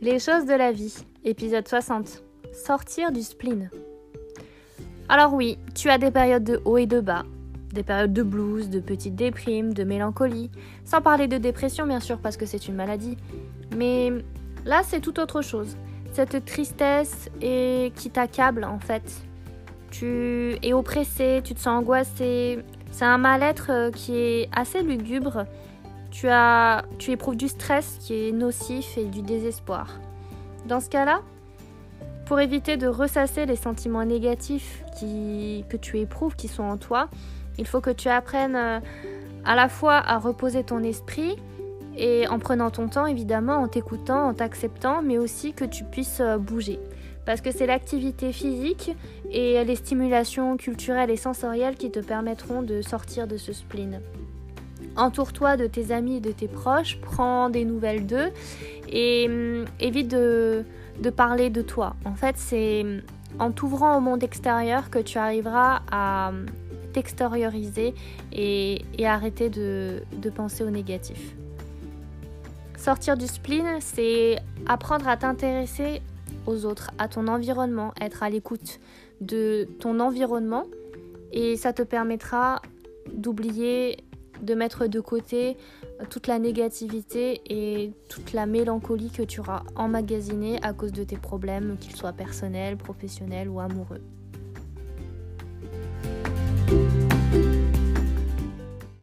Les choses de la vie, épisode 60. Sortir du spleen. Alors oui, tu as des périodes de haut et de bas, des périodes de blues, de petites déprimes, de mélancolie, sans parler de dépression bien sûr parce que c'est une maladie. Mais là c'est tout autre chose. Cette tristesse qui t'accable en fait. Tu es oppressé, tu te sens angoissé. C'est un mal-être euh, qui est assez lugubre tu, as, tu éprouves du stress qui est nocif et du désespoir. Dans ce cas-là, pour éviter de ressasser les sentiments négatifs qui, que tu éprouves, qui sont en toi, il faut que tu apprennes euh, à la fois à reposer ton esprit et en prenant ton temps évidemment, en t'écoutant, en t'acceptant, mais aussi que tu puisses euh, bouger. Parce que c'est l'activité physique et les stimulations culturelles et sensorielles qui te permettront de sortir de ce spleen. Entoure-toi de tes amis et de tes proches, prends des nouvelles d'eux et hum, évite de, parler de toi. En fait, c'est hum, en t'ouvrant au monde extérieur que tu arriveras à hum, t'extérioriser et, arrêter de, de penser au négatif. Sortir du spleen, c'est apprendre à t'intéresser aux autres, à ton environnement, être à l'écoute de ton environnement et ça te permettra d'oublier de mettre de côté toute la négativité et toute la mélancolie que tu auras emmagasinée à cause de tes problèmes, qu'ils soient personnels, professionnels ou amoureux.